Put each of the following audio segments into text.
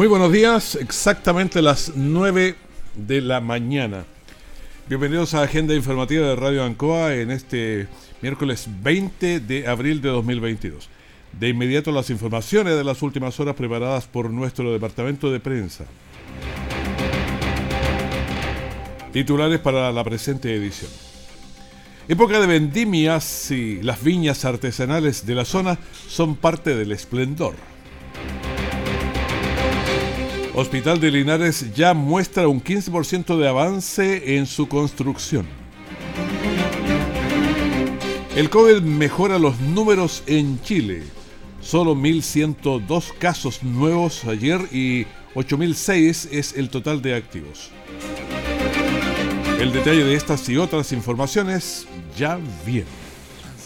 Muy buenos días, exactamente las 9 de la mañana. Bienvenidos a Agenda Informativa de Radio Ancoa en este miércoles 20 de abril de 2022. De inmediato las informaciones de las últimas horas preparadas por nuestro departamento de prensa. Titulares para la presente edición. Época de vendimias y las viñas artesanales de la zona son parte del esplendor. Hospital de Linares ya muestra un 15% de avance en su construcción. El COVID mejora los números en Chile. Solo 1.102 casos nuevos ayer y 8.006 es el total de activos. El detalle de estas y otras informaciones ya viene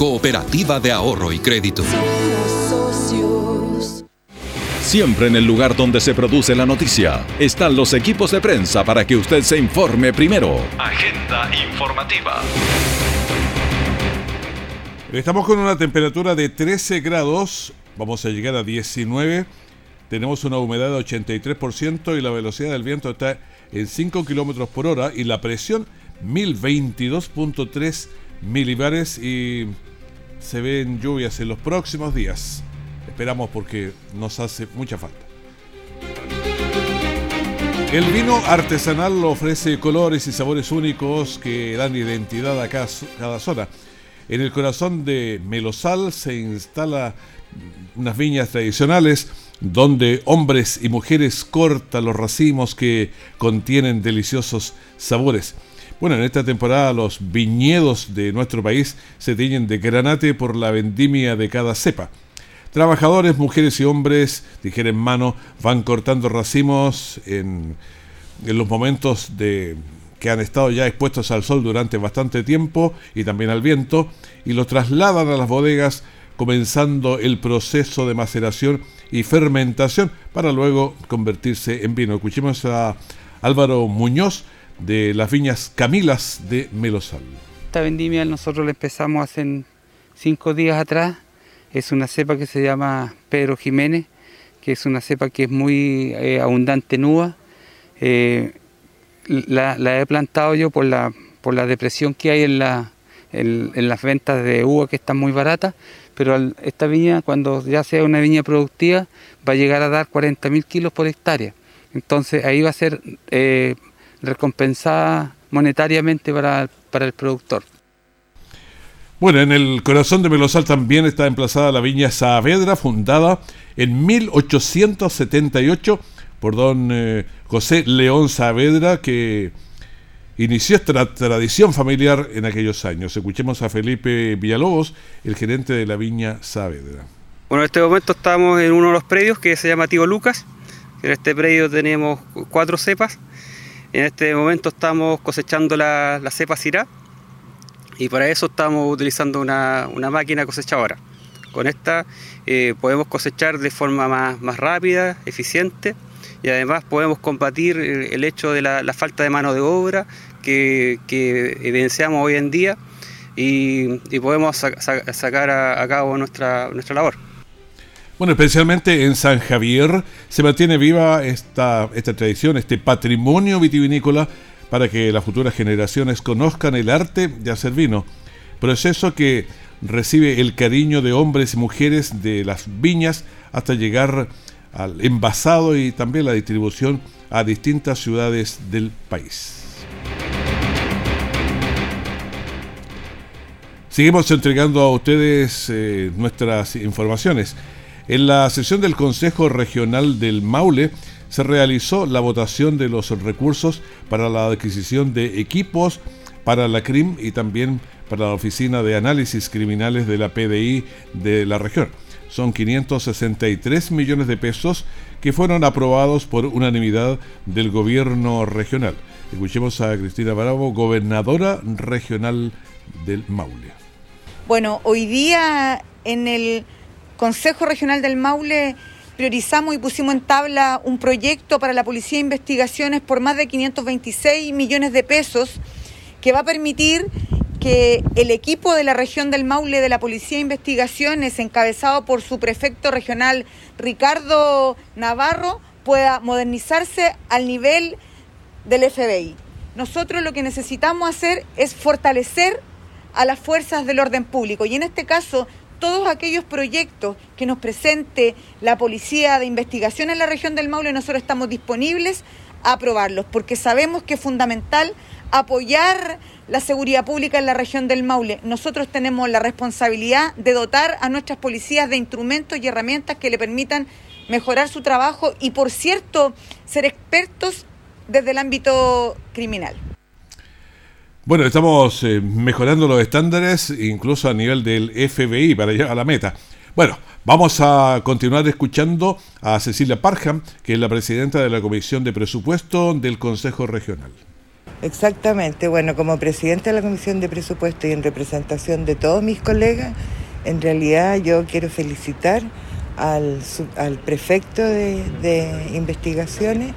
Cooperativa de Ahorro y Crédito. Siempre en el lugar donde se produce la noticia están los equipos de prensa para que usted se informe primero. Agenda informativa. Estamos con una temperatura de 13 grados, vamos a llegar a 19. Tenemos una humedad de 83% y la velocidad del viento está en 5 kilómetros por hora y la presión 1022.3 milibares y se ven lluvias en los próximos días. Esperamos porque nos hace mucha falta. El vino artesanal ofrece colores y sabores únicos que dan identidad a cada, zona. En el corazón de Melosal se instala unas viñas tradicionales donde hombres y mujeres cortan los racimos que contienen deliciosos sabores. Bueno, en esta temporada los viñedos de nuestro país se tiñen de granate por la vendimia de cada cepa. Trabajadores, mujeres y hombres, tijera en mano, van cortando racimos en, los momentos de que han estado ya expuestos al sol durante bastante tiempo y también al viento, y los trasladan a las bodegas comenzando el proceso de maceración y fermentación para luego convertirse en vino. Escuchemos a Álvaro Muñoz, de las viñas Camilas de Melosal. Esta vendimia nosotros la empezamos hace cinco días atrás. Es una cepa que se llama Pedro Jiménez, que es una cepa que es muy eh, abundante en uva. Eh, la, he plantado yo por la, por la depresión que hay en, la, en, las ventas de uva que están muy baratas, pero esta viña cuando ya sea una viña productiva va a llegar a dar 40.000 kilos por hectárea. Entonces ahí va a ser eh, recompensada monetariamente para, para el productor. Bueno, en el corazón de Melosal también está emplazada la viña Saavedra, fundada en 1878 por don eh, José León Saavedra, que inició esta tradición familiar en aquellos años. Escuchemos a Felipe Villalobos, el gerente de la viña Saavedra. Bueno, en este momento estamos en uno de los predios que se llama Tío Lucas. En este predio tenemos cuatro cepas en este momento estamos cosechando la, cepa Syrah y para eso estamos utilizando una, máquina cosechadora. Con esta eh, podemos cosechar de forma más, rápida, eficiente y además podemos combatir el hecho de la, falta de mano de obra que, evidenciamos hoy en día y, podemos sacar a, cabo nuestra, nuestra labor. Bueno, especialmente en San Javier se mantiene viva esta, esta tradición, este patrimonio vitivinícola para que las futuras generaciones conozcan el arte de hacer vino. Proceso que recibe el cariño de hombres y mujeres de las viñas hasta llegar al envasado y también la distribución a distintas ciudades del país. Seguimos entregando a ustedes eh, nuestras informaciones. En la sesión del Consejo Regional del Maule se realizó la votación de los recursos para la adquisición de equipos para la CRIM y también para la Oficina de Análisis Criminales de la PDI de la región. Son 563 millones de pesos que fueron aprobados por unanimidad del gobierno regional. Escuchemos a Cristina Bravo, gobernadora regional del Maule. Bueno, hoy día en el Consejo Regional del Maule priorizamos y pusimos en tabla un proyecto para la Policía de Investigaciones por más de 526 millones de pesos que va a permitir que el equipo de la región del Maule de la Policía de Investigaciones, encabezado por su prefecto regional Ricardo Navarro, pueda modernizarse al nivel del FBI. Nosotros lo que necesitamos hacer es fortalecer a las fuerzas del orden público. Y en este caso, todos aquellos proyectos que nos presente la Policía de Investigación en la región del Maule, nosotros estamos disponibles a aprobarlos, porque sabemos que es fundamental apoyar la seguridad pública en la región del Maule. Nosotros tenemos la responsabilidad de dotar a nuestras policías de instrumentos y herramientas que le permitan mejorar su trabajo y, por cierto, ser expertos desde el ámbito criminal. Bueno, estamos eh, mejorando los estándares, incluso a nivel del FBI, para llegar a la meta. Bueno, vamos a continuar escuchando a Cecilia Parham, que es la presidenta de la Comisión de Presupuesto del Consejo Regional. Exactamente, bueno, como presidenta de la Comisión de Presupuesto y en representación de todos mis colegas, en realidad yo quiero felicitar al, prefecto de, investigaciones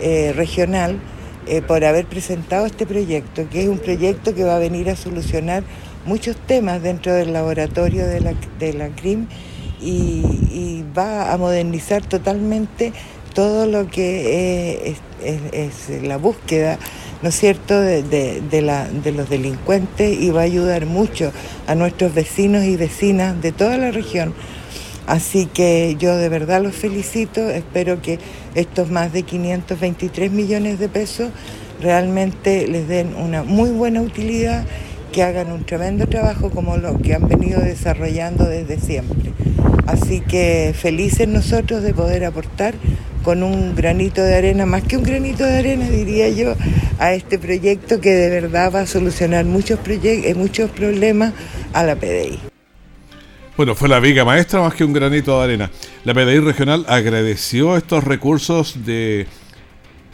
eh, regional, eh, por haber presentado este proyecto, que es un proyecto que va a venir a solucionar muchos temas dentro del laboratorio de la, de la CRIM y, va a modernizar totalmente todo lo que es, la búsqueda, ¿no es cierto?, de, de los delincuentes y va a ayudar mucho a nuestros vecinos y vecinas de toda la región Así que yo de verdad los felicito, espero que estos más de 523 millones de pesos realmente les den una muy buena utilidad, que hagan un tremendo trabajo como lo que han venido desarrollando desde siempre. Así que felices nosotros de poder aportar con un granito de arena, más que un granito de arena diría yo, a este proyecto que de verdad va a solucionar muchos, eh, muchos problemas a la PDI. Bueno, fue la viga maestra más que un granito de arena. La PDI regional agradeció estos recursos de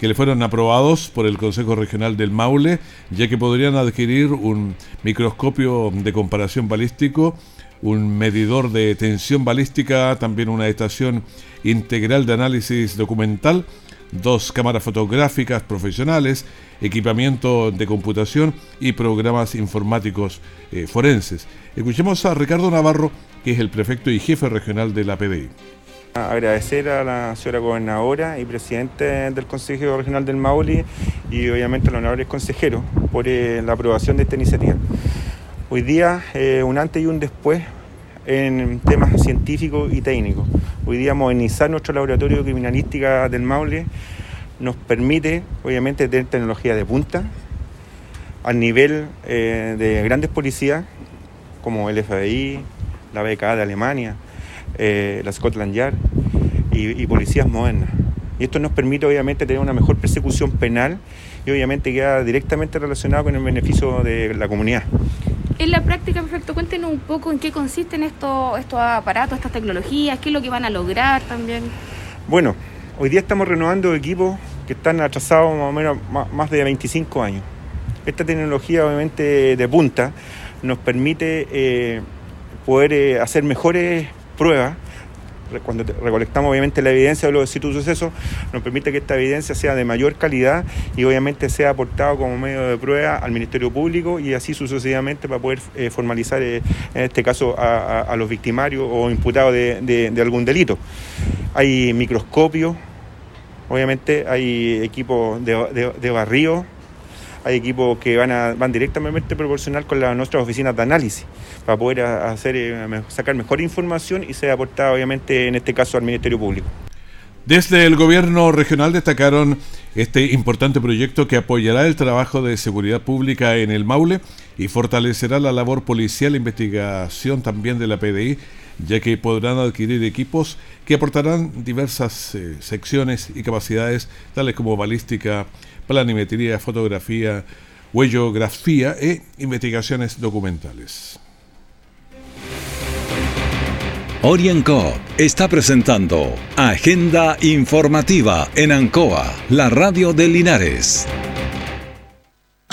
que le fueron aprobados por el Consejo Regional del Maule, ya que podrían adquirir un microscopio de comparación balístico, un medidor de tensión balística, también una estación integral de análisis documental, dos cámaras fotográficas profesionales, equipamiento de computación y programas informáticos eh, forenses. Escuchemos a Ricardo Navarro, que es el prefecto y jefe regional de la PDI. Agradecer a la señora gobernadora y presidente del Consejo Regional del Maule y obviamente a los honorables consejeros por eh, la aprobación de esta iniciativa. Hoy día, eh, un antes y un después en temas científicos y técnicos. Hoy día modernizar nuestro laboratorio de del Maule nos permite, obviamente, tener tecnología de punta al nivel eh, de grandes policías como el FBI, la BKA de Alemania, eh, la Scotland Yard y, policías modernas. Y esto nos permite obviamente tener una mejor persecución penal y obviamente queda directamente relacionado con el beneficio de la comunidad. En la práctica, perfecto, cuéntenos un poco en qué consisten estos, estos aparatos, estas tecnologías, qué es lo que van a lograr también. Bueno, hoy día estamos renovando equipos que están atrasados más o menos más de 25 años. Esta tecnología obviamente de punta nos permite eh, poder eh, hacer mejores pruebas. Cuando recolectamos obviamente la evidencia de los distintos sucesos, nos permite que esta evidencia sea de mayor calidad y obviamente sea aportado como medio de prueba al Ministerio Público y así sucesivamente para poder eh, formalizar en este caso a, los victimarios o imputados de, algún delito. Hay microscopios, obviamente hay equipos de, de barrio hay equipos que van, a, van directamente proporcional con nuestras oficinas de análisis para poder hacer, eh, sacar mejor información y ser aportada obviamente en este caso al Ministerio Público. Desde el gobierno regional destacaron este importante proyecto que apoyará el trabajo de seguridad pública en el Maule y fortalecerá la labor policial e investigación también de la PDI, ya que podrán adquirir equipos que aportarán diversas eh, secciones y capacidades, tales como balística, planimetría, fotografía, huellografía e investigaciones documentales. Orienco está presentando Agenda Informativa en Ancoa, la radio de Linares.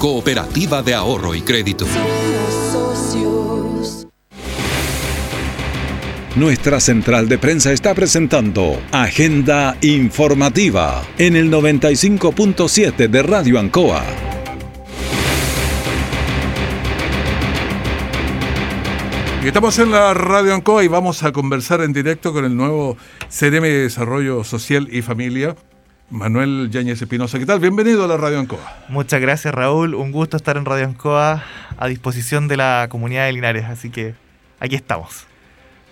cooperativa de ahorro y crédito. Nuestra central de prensa está presentando Agenda Informativa en el 95.7 de Radio Ancoa. Y estamos en la Radio Ancoa y vamos a conversar en directo con el nuevo CRM de Desarrollo Social y Familia, Manuel Yáñez Espinosa. ¿Qué tal? Bienvenido a la Radio Ancoa. Muchas gracias Raúl, un gusto estar en Radio Ancoa a disposición de la comunidad de Linares, así que aquí estamos.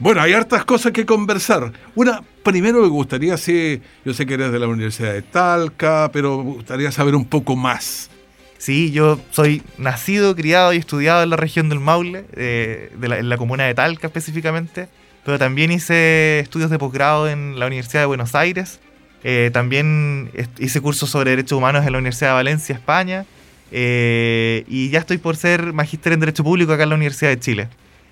Bueno, hay hartas cosas que conversar. Una, primero me gustaría, sí, yo sé que eres de la Universidad de Talca, pero me gustaría saber un poco más. Sí, yo soy nacido, criado y estudiado en la región del Maule, eh, de la, en la comuna de Talca específicamente, pero también hice estudios de posgrado en la Universidad de Buenos Aires, eh, también hice cursos sobre derechos humanos en la Universidad de Valencia, España, eh, y ya estoy por ser magíster en Derecho Público acá en la Universidad de Chile.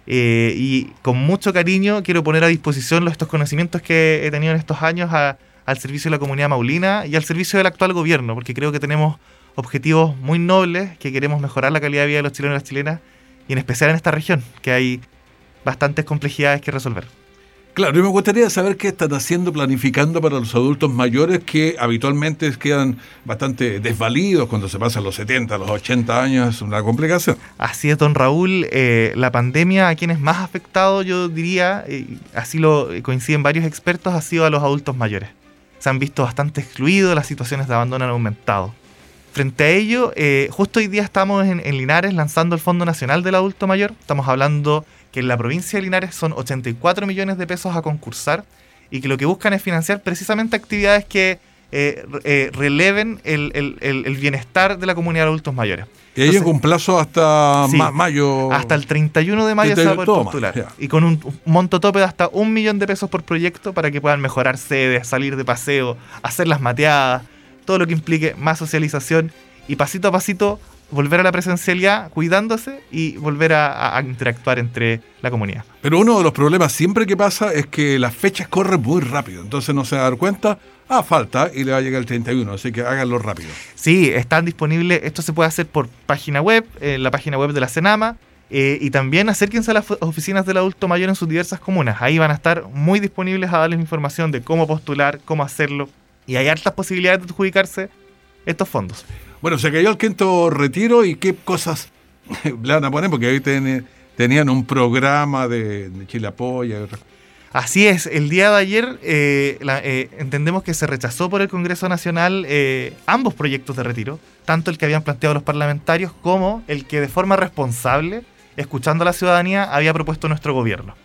Eh, y con mucho cariño quiero poner a disposición estos conocimientos que he tenido en estos años al servicio de la comunidad maulina y al servicio del actual gobierno, porque creo que tenemos objetivos muy nobles, que queremos mejorar la calidad de vida de los chilenos y las chilenas, y en especial en esta región, que hay bastantes complejidades que resolver. Claro, y me gustaría saber qué están haciendo, planificando para los adultos mayores que habitualmente quedan bastante desvalidos cuando se pasan los 70, los 80 años, es una complicación. Así es, don Raúl. eh, la pandemia a quienes más afectado, yo diría, eh, así lo eh, coinciden varios expertos, ha sido a los adultos mayores. Se han visto bastante excluidos, las situaciones de abandono han aumentado. Frente a ello, eh, justo hoy día estamos en Linares lanzando el Fondo Nacional del Adulto Mayor. Estamos hablando que en la provincia de Linares son 84 millones de pesos a concursar y que lo que buscan es financiar precisamente actividades que eh, eh, releven el, el- el- el bienestar de la comunidad de adultos mayores. Y Entonces- un plazo hasta Sí, ma- mayo. Hasta el 31 de mayo se va a poder postular. Y con un un monto tope de hasta un millón de pesos por proyecto para que puedan mejorar sedes, salir de paseo, hacer las mateadas, todo lo que implique más socialización y pasito a pasito volver a la presencialidad cuidándose y volver a, interactuar entre la comunidad. Pero uno de los problemas siempre que pasa es que las fechas corren muy rápido. Entonces no se va a dar cuenta, ah, falta y le va a llegar el 31. Así que háganlo rápido. Sí, están disponibles, esto se puede hacer por página web, en la página web de la Senama, eh, y también acérquense a las oficinas del adulto mayor en sus diversas comunas. Ahí van a estar muy disponibles a darles información de cómo postular, cómo hacerlo, y hay hartas posibilidades de adjudicarse estos fondos. Bueno, se cayó el quinto retiro y qué cosas le van a poner, porque ten- tenían un programa de, de Chile Apoya. y otras- Así es, el día de ayer eh, eh, entendemos que se rechazó por el Congreso Nacional eh, ambos proyectos de retiro, tanto el que habían planteado los parlamentarios como el que de forma responsable, escuchando a la ciudadanía, había propuesto nuestro gobierno.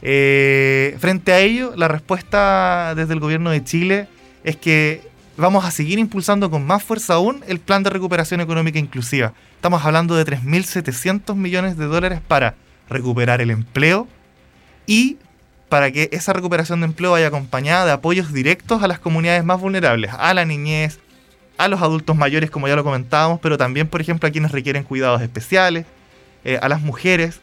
Frente a ello, la respuesta desde el gobierno de Chile es que vamos a seguir impulsando con más fuerza aún el plan de recuperación económica inclusiva. Estamos hablando de 3.700 millones de dólares para recuperar el empleo y para que esa recuperación de empleo vaya acompañada de apoyos directos a las comunidades más vulnerables, a la niñez, a los adultos mayores, como ya lo comentábamos, pero también, por ejemplo, a quienes requieren cuidados especiales, eh, a las mujeres.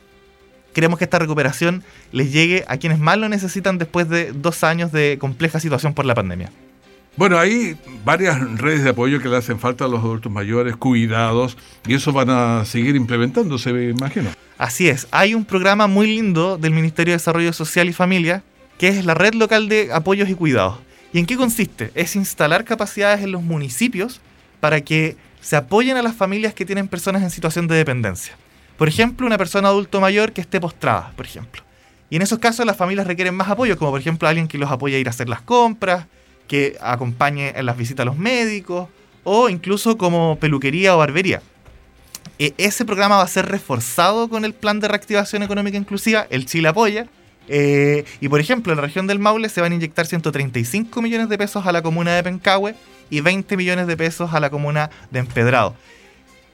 Queremos que esta recuperación les llegue a quienes más lo necesitan después de dos años de compleja situación por la pandemia. Bueno, hay varias redes de apoyo que le hacen falta a los adultos mayores, cuidados, y eso van a seguir implementándose, me imagino. Así es, hay un programa muy lindo del Ministerio de Desarrollo Social y Familia, que es la Red Local de Apoyos y Cuidados. ¿Y en qué consiste? Es instalar capacidades en los municipios para que se apoyen a las familias que tienen personas en situación de dependencia. Por ejemplo, una persona adulto mayor que esté postrada, por ejemplo. Y en esos casos las familias requieren más apoyo, como por ejemplo alguien que los apoye a ir a hacer las compras, que acompañe en las visitas a los médicos, o incluso como peluquería o barbería. E, ese programa va a ser reforzado con el plan de reactivación económica inclusiva, el Chile apoya. Eh, y por ejemplo, en la región del Maule se van a inyectar 135 millones de pesos a la comuna de Pencahue y 20 millones de pesos a la comuna de Empedrado.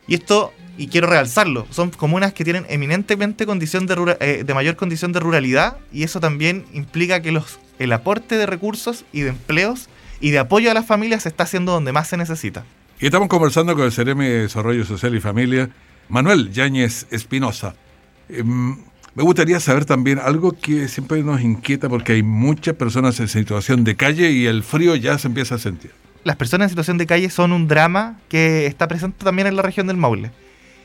Y esto, y quiero realzarlo, son comunas que tienen eminentemente condición de, eh, de mayor condición de ruralidad y eso también implica que los, el aporte de recursos y de empleos y de apoyo a las familias se está haciendo donde más se necesita. Y estamos conversando con el CRM de Desarrollo Social y Familia, Manuel Yáñez Espinosa. Em, me gustaría saber también algo que siempre nos inquieta porque hay muchas personas en situación de calle y el frío ya se empieza a sentir las personas en situación de calle son un drama que está presente también en la región del Maule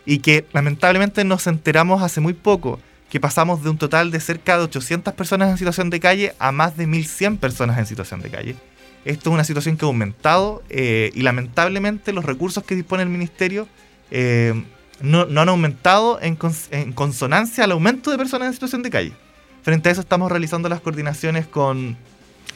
y que lamentablemente nos enteramos hace muy poco que pasamos de un total de cerca de 800 personas en situación de calle a más de 1100 personas en situación de calle. Esto es una situación que ha aumentado eh, y lamentablemente los recursos que dispone el ministerio eh, no, han aumentado en, en consonancia al aumento de personas en situación de calle. Frente a eso estamos realizando las coordinaciones con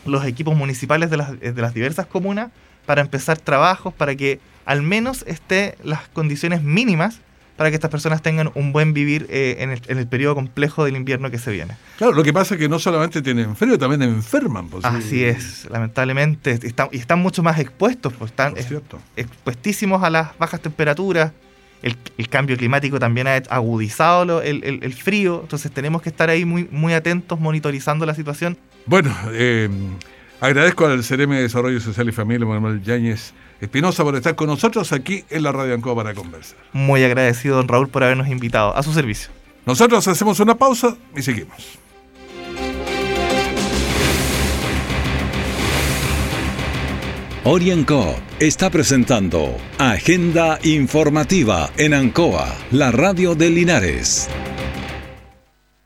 los equipos municipales de las, de las diversas comunas para empezar trabajos, para que al menos esté las condiciones mínimas para que estas personas tengan un buen vivir eh, en, el, periodo complejo del invierno que se viene. Claro, lo que pasa es que no solamente tienen frío, también enferman. Pues, Así es, lamentablemente, están, y están mucho más expuestos, pues están expuestísimos a las bajas temperaturas, el, cambio climático también ha agudizado el, el, frío, entonces tenemos que estar ahí muy, muy atentos, monitorizando la situación. Bueno, eh, Agradezco al CRM de Desarrollo Social y Familia, Manuel Yáñez Espinosa, por estar con nosotros aquí en la Radio Ancoa para conversar. Muy agradecido, don Raúl, por habernos invitado a su servicio. Nosotros hacemos una pausa y seguimos. Orienco está presentando Agenda Informativa en Ancoa, la radio de Linares.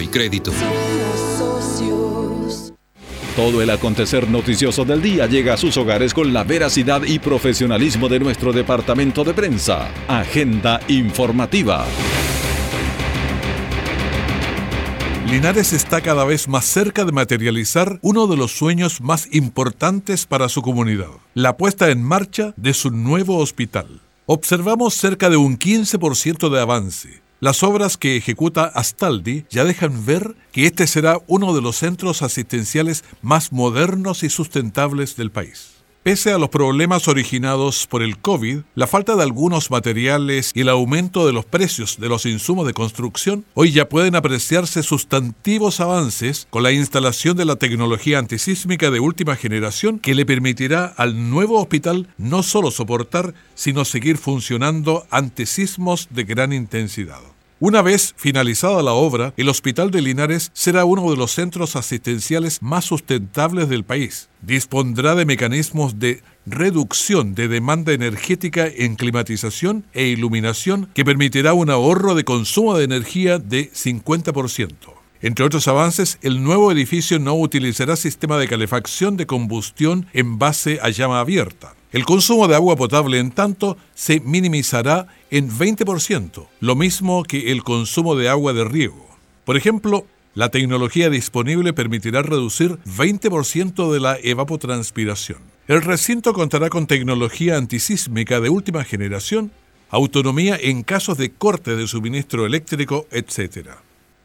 y Crédito. Todo el acontecer noticioso del día llega a sus hogares con la veracidad y profesionalismo de nuestro departamento de prensa. Agenda informativa. Linares está cada vez más cerca de materializar uno de los sueños más importantes para su comunidad, la puesta en marcha de su nuevo hospital. Observamos cerca de un 15% de avance, las obras que ejecuta Astaldi ya dejan ver que este será uno de los centros asistenciales más modernos y sustentables del país. Pese a los problemas originados por el COVID, la falta de algunos materiales y el aumento de los precios de los insumos de construcción, hoy ya pueden apreciarse sustantivos avances con la instalación de la tecnología antisísmica de última generación que le permitirá al nuevo hospital no solo soportar, sino seguir funcionando ante sismos de gran intensidad. Una vez finalizada la obra, el Hospital de Linares será uno de los centros asistenciales más sustentables del país. Dispondrá de mecanismos de reducción de demanda energética en climatización e iluminación que permitirá un ahorro de consumo de energía de 50%. Entre otros avances, el nuevo edificio no utilizará sistema de calefacción de combustión en base a llama abierta. El consumo de agua potable, en tanto, se minimizará en 20%, lo mismo que el consumo de agua de riego. Por ejemplo, la tecnología disponible permitirá reducir 20% de la evapotranspiración. El recinto contará con tecnología antisísmica de última generación, autonomía en casos de corte de suministro eléctrico, etc.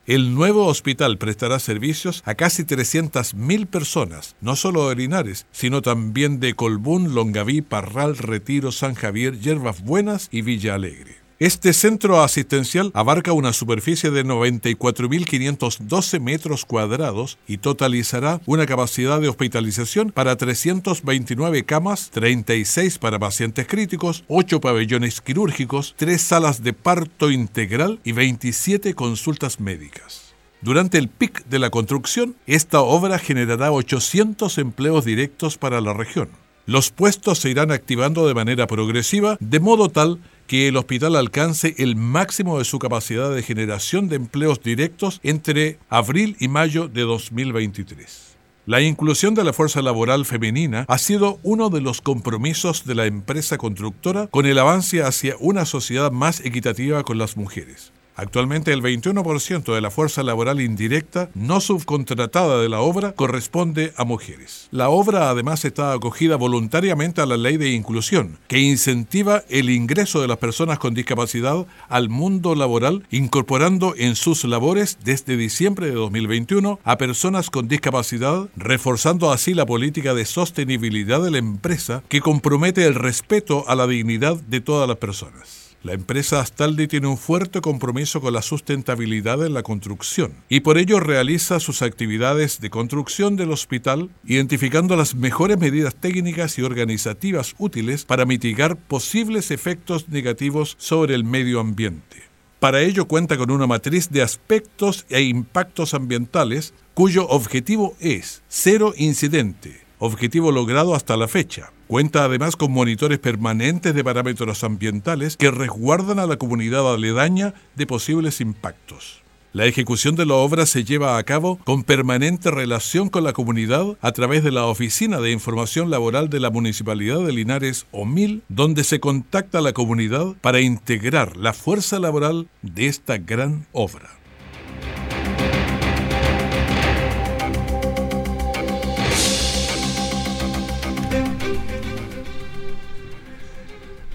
El nuevo hospital prestará servicios a casi 300.000 personas, no solo de Linares, sino también de Colbún, Longaví, Parral, Retiro, San Javier, Yerbas Buenas y Villa Alegre. Este centro asistencial abarca una superficie de 94.512 metros cuadrados y totalizará una capacidad de hospitalización para 329 camas, 36 para pacientes críticos, 8 pabellones quirúrgicos, 3 salas de parto integral y 27 consultas médicas. Durante el pic de la construcción, esta obra generará 800 empleos directos para la región. Los puestos se irán activando de manera progresiva, de modo tal que el hospital alcance el máximo de su capacidad de generación de empleos directos entre abril y mayo de 2023. La inclusión de la fuerza laboral femenina ha sido uno de los compromisos de la empresa constructora con el avance hacia una sociedad más equitativa con las mujeres. Actualmente el 21% de la fuerza laboral indirecta no subcontratada de la obra corresponde a mujeres. La obra además está acogida voluntariamente a la ley de inclusión, que incentiva el ingreso de las personas con discapacidad al mundo laboral, incorporando en sus labores desde diciembre de 2021 a personas con discapacidad, reforzando así la política de sostenibilidad de la empresa que compromete el respeto a la dignidad de todas las personas. La empresa Astaldi tiene un fuerte compromiso con la sustentabilidad en la construcción y por ello realiza sus actividades de construcción del hospital identificando las mejores medidas técnicas y organizativas útiles para mitigar posibles efectos negativos sobre el medio ambiente. Para ello cuenta con una matriz de aspectos e impactos ambientales cuyo objetivo es cero incidente, objetivo logrado hasta la fecha. Cuenta además con monitores permanentes de parámetros ambientales que resguardan a la comunidad aledaña de posibles impactos. La ejecución de la obra se lleva a cabo con permanente relación con la comunidad a través de la Oficina de Información Laboral de la Municipalidad de Linares, OMIL, donde se contacta a la comunidad para integrar la fuerza laboral de esta gran obra.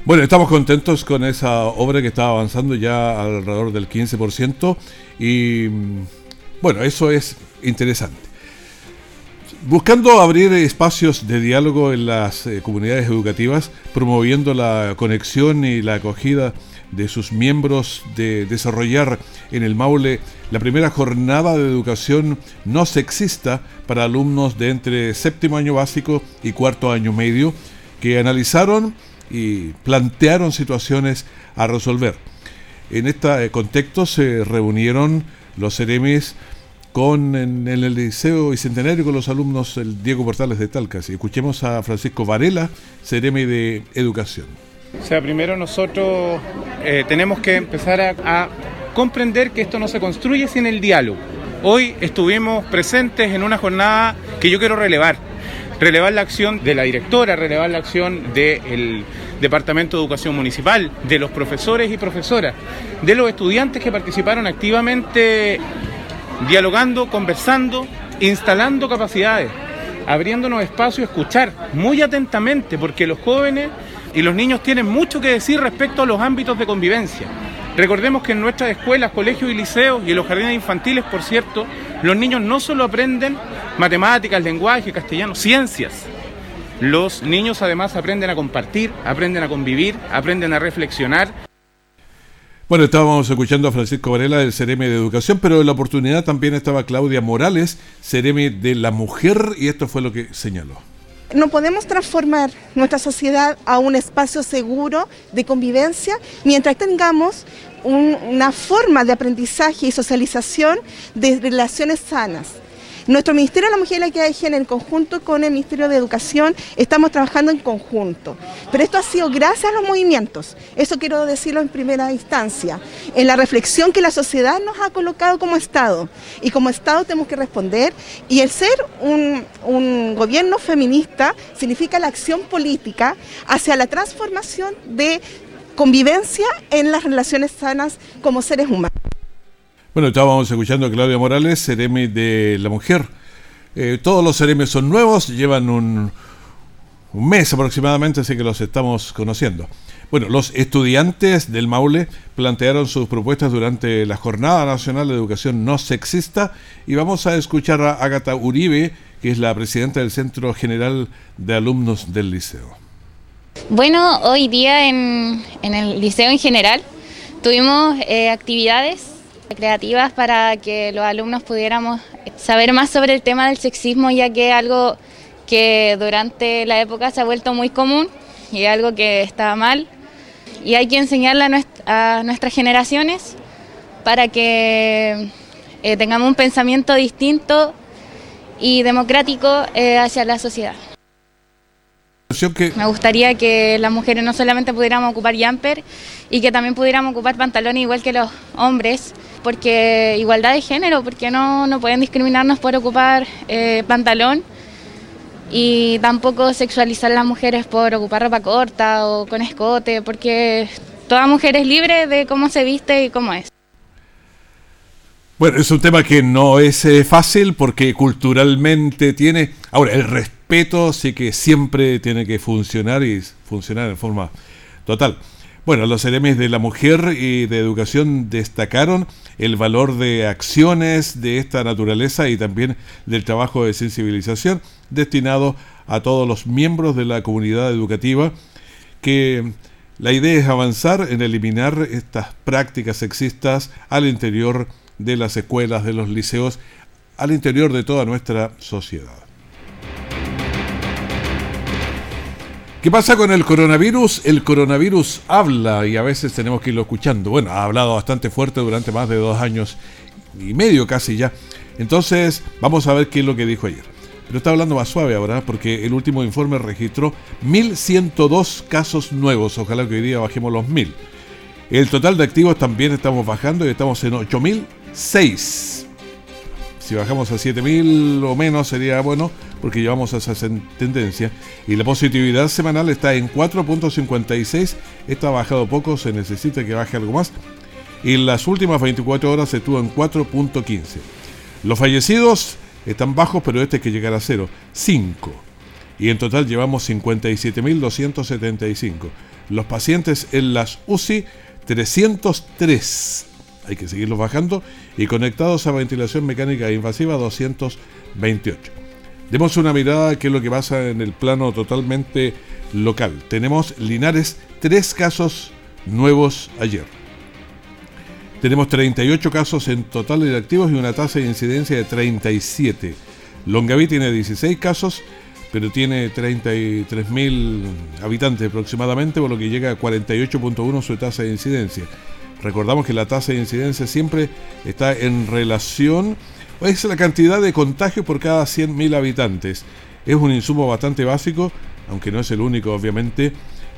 Bueno, estamos contentos con esa obra que está avanzando ya alrededor del 15% y mm, bueno, eso es interesante. Buscando abrir espacios de diálogo en las eh, comunidades educativas, promoviendo la conexión y la acogida de sus miembros, de desarrollar en el Maule la primera jornada de educación no sexista para alumnos de entre séptimo año básico y cuarto año medio, que analizaron y plantearon situaciones a resolver. En este contexto se reunieron los seremis con en, el Liceo Bicentenario con los alumnos el Diego Portales de Talcas. Escuchemos a Francisco Varela, seremi de Educación. O sea, primero nosotros eh, tenemos que empezar a comprender que esto no se construye sin el diálogo. Hoy estuvimos presentes en una jornada que yo quiero relevar relevar la acción de la directora, relevar la acción del Departamento de Educación Municipal, de los profesores y profesoras, de los estudiantes que participaron activamente dialogando, conversando, instalando capacidades, abriéndonos espacio a escuchar muy atentamente, porque los jóvenes y los niños tienen mucho que decir respecto a los ámbitos de convivencia. Recordemos que en nuestras escuelas, colegios y liceos y en los jardines infantiles, por cierto, los niños no solo aprenden matemáticas, lenguaje, castellano, ciencias. Los niños además aprenden a compartir, aprenden a convivir, aprenden a reflexionar. Bueno, estábamos escuchando a Francisco Varela del Cereme de Educación, pero en la oportunidad también estaba Claudia Morales, Cereme de la Mujer, y esto fue lo que señaló. No podemos transformar nuestra sociedad a un espacio seguro de convivencia mientras tengamos una forma de aprendizaje y socialización de relaciones sanas. Nuestro Ministerio de la Mujer y la Equidad de Género, en conjunto con el Ministerio de Educación, estamos trabajando en conjunto. Pero esto ha sido gracias a los movimientos, eso quiero decirlo en primera instancia, en la reflexión que la sociedad nos ha colocado como Estado. Y como Estado tenemos que responder, y el ser un, un gobierno feminista significa la acción política hacia la transformación de convivencia en las relaciones sanas como seres humanos. Bueno, estábamos escuchando a Claudia Morales, Ceremi de la Mujer. Eh, todos los Ceremes son nuevos, llevan un, mes aproximadamente, así que los estamos conociendo. Bueno, los estudiantes del Maule plantearon sus propuestas durante la Jornada Nacional de Educación No Sexista y vamos a escuchar a Agatha Uribe, que es la presidenta del Centro General de Alumnos del Liceo. Bueno, hoy día en, en el liceo en general Tuvimos eh, actividades creativas para que los alumnos pudiéramos saber más sobre el tema del sexismo, ya que es algo que durante la época se ha vuelto muy común y algo que está mal y hay que enseñarle a, nuestras generaciones para que eh, tengamos un pensamiento distinto y democrático eh, hacia la sociedad. Me gustaría que las mujeres no solamente pudiéramos ocupar jumper y que también pudiéramos ocupar pantalones igual que los hombres, porque igualdad de género, porque no, no pueden discriminarnos por ocupar eh, pantalón y tampoco sexualizar a las mujeres por ocupar ropa corta o con escote, porque toda mujer es libre de cómo se viste y cómo es. Bueno, es un tema que no es eh, fácil porque culturalmente tiene... Ahora, el respeto sí que siempre tiene que funcionar y funcionar en forma total. Bueno, los seremes de la mujer y de educación destacaron el valor de acciones de esta naturaleza y también del trabajo de sensibilización destinado a todos los miembros de la comunidad educativa que la idea es avanzar en eliminar estas prácticas sexistas al interior de de las escuelas, de los liceos, al interior de toda nuestra sociedad. ¿Qué pasa con el coronavirus? El coronavirus habla y a veces tenemos que irlo escuchando. Bueno, ha hablado bastante fuerte durante más de dos años y medio casi ya. Entonces, vamos a ver qué es lo que dijo ayer. Pero está hablando más suave ahora porque el último informe registró 1.102 casos nuevos. Ojalá que hoy día bajemos los 1.000. El total de activos también estamos bajando y estamos en 8.000 6. Si bajamos a 7.000 o menos sería bueno porque llevamos esa tendencia. Y la positividad semanal está en 4.56. Está bajado poco, se necesita que baje algo más. Y las últimas 24 horas estuvo en 4.15. Los fallecidos están bajos, pero este hay que llegar a cero. 5. Y en total llevamos 57.275. Los pacientes en las UCI, 303 hay que seguirlos bajando, y conectados a ventilación mecánica invasiva 228. Demos una mirada a qué es lo que pasa en el plano totalmente local. Tenemos Linares, tres casos nuevos ayer. Tenemos 38 casos en total de activos y una tasa de incidencia de 37. Longaví tiene 16 casos, pero tiene 33.000 habitantes aproximadamente, por lo que llega a 48.1 su tasa de incidencia. Recordamos que la tasa de incidencia siempre está en relación, es la cantidad de contagios por cada 100.000 habitantes. Es un insumo bastante básico, aunque no es el único obviamente,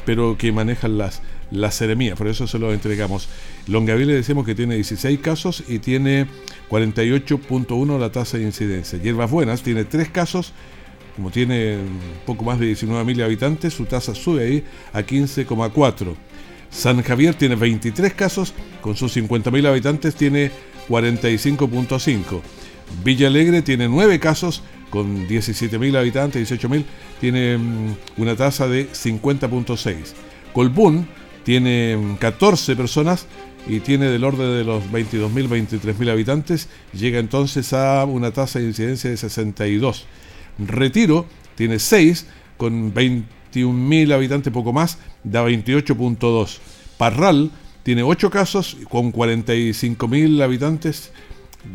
pero que manejan las, las seremías, por eso se lo entregamos. Longaví le decimos que tiene 16 casos y tiene 48.1 la tasa de incidencia. Hierbas Buenas tiene 3 casos, como tiene poco más de 19.000 habitantes, su tasa sube ahí a 15,4. San Javier tiene 23 casos, con sus 50.000 habitantes tiene 45.5. Villa Alegre tiene 9 casos, con 17.000 habitantes, 18.000, tiene mm, una tasa de 50.6. Colbún tiene 14 mm, personas y tiene del orden de los 22.000, 23.000 habitantes, llega entonces a una tasa de incidencia de 62. Retiro tiene 6 con 20 21.000 habitantes, poco más, da 28.2. Parral tiene 8 casos con 45.000 habitantes,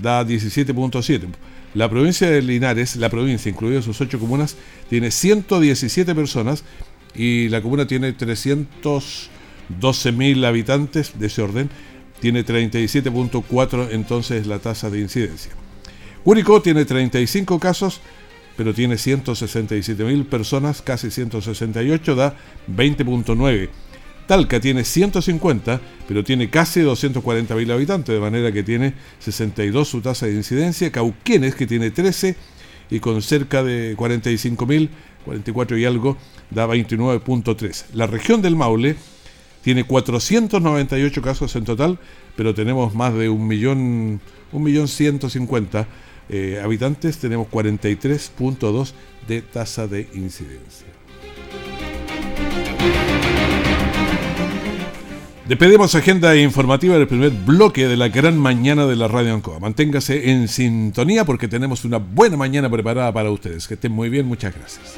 da 17.7. La provincia de Linares, la provincia, incluida sus 8 comunas, tiene 117 personas y la comuna tiene 312.000 habitantes de ese orden, tiene 37.4 entonces la tasa de incidencia. Curicó tiene 35 casos, pero tiene 167 mil personas, casi 168, da 20.9. Talca tiene 150, pero tiene casi 240 mil habitantes, de manera que tiene 62 su tasa de incidencia. Cauquenes, que tiene 13, y con cerca de 45 mil, 44 y algo, da 29.3. La región del Maule tiene 498 casos en total, pero tenemos más de un millón, un millón 150 eh, habitantes, tenemos 43.2 de tasa de incidencia. Despedimos agenda informativa del primer bloque de la gran mañana de la Radio Ancoa. Manténgase en sintonía porque tenemos una buena mañana preparada para ustedes. Que estén muy bien, muchas gracias.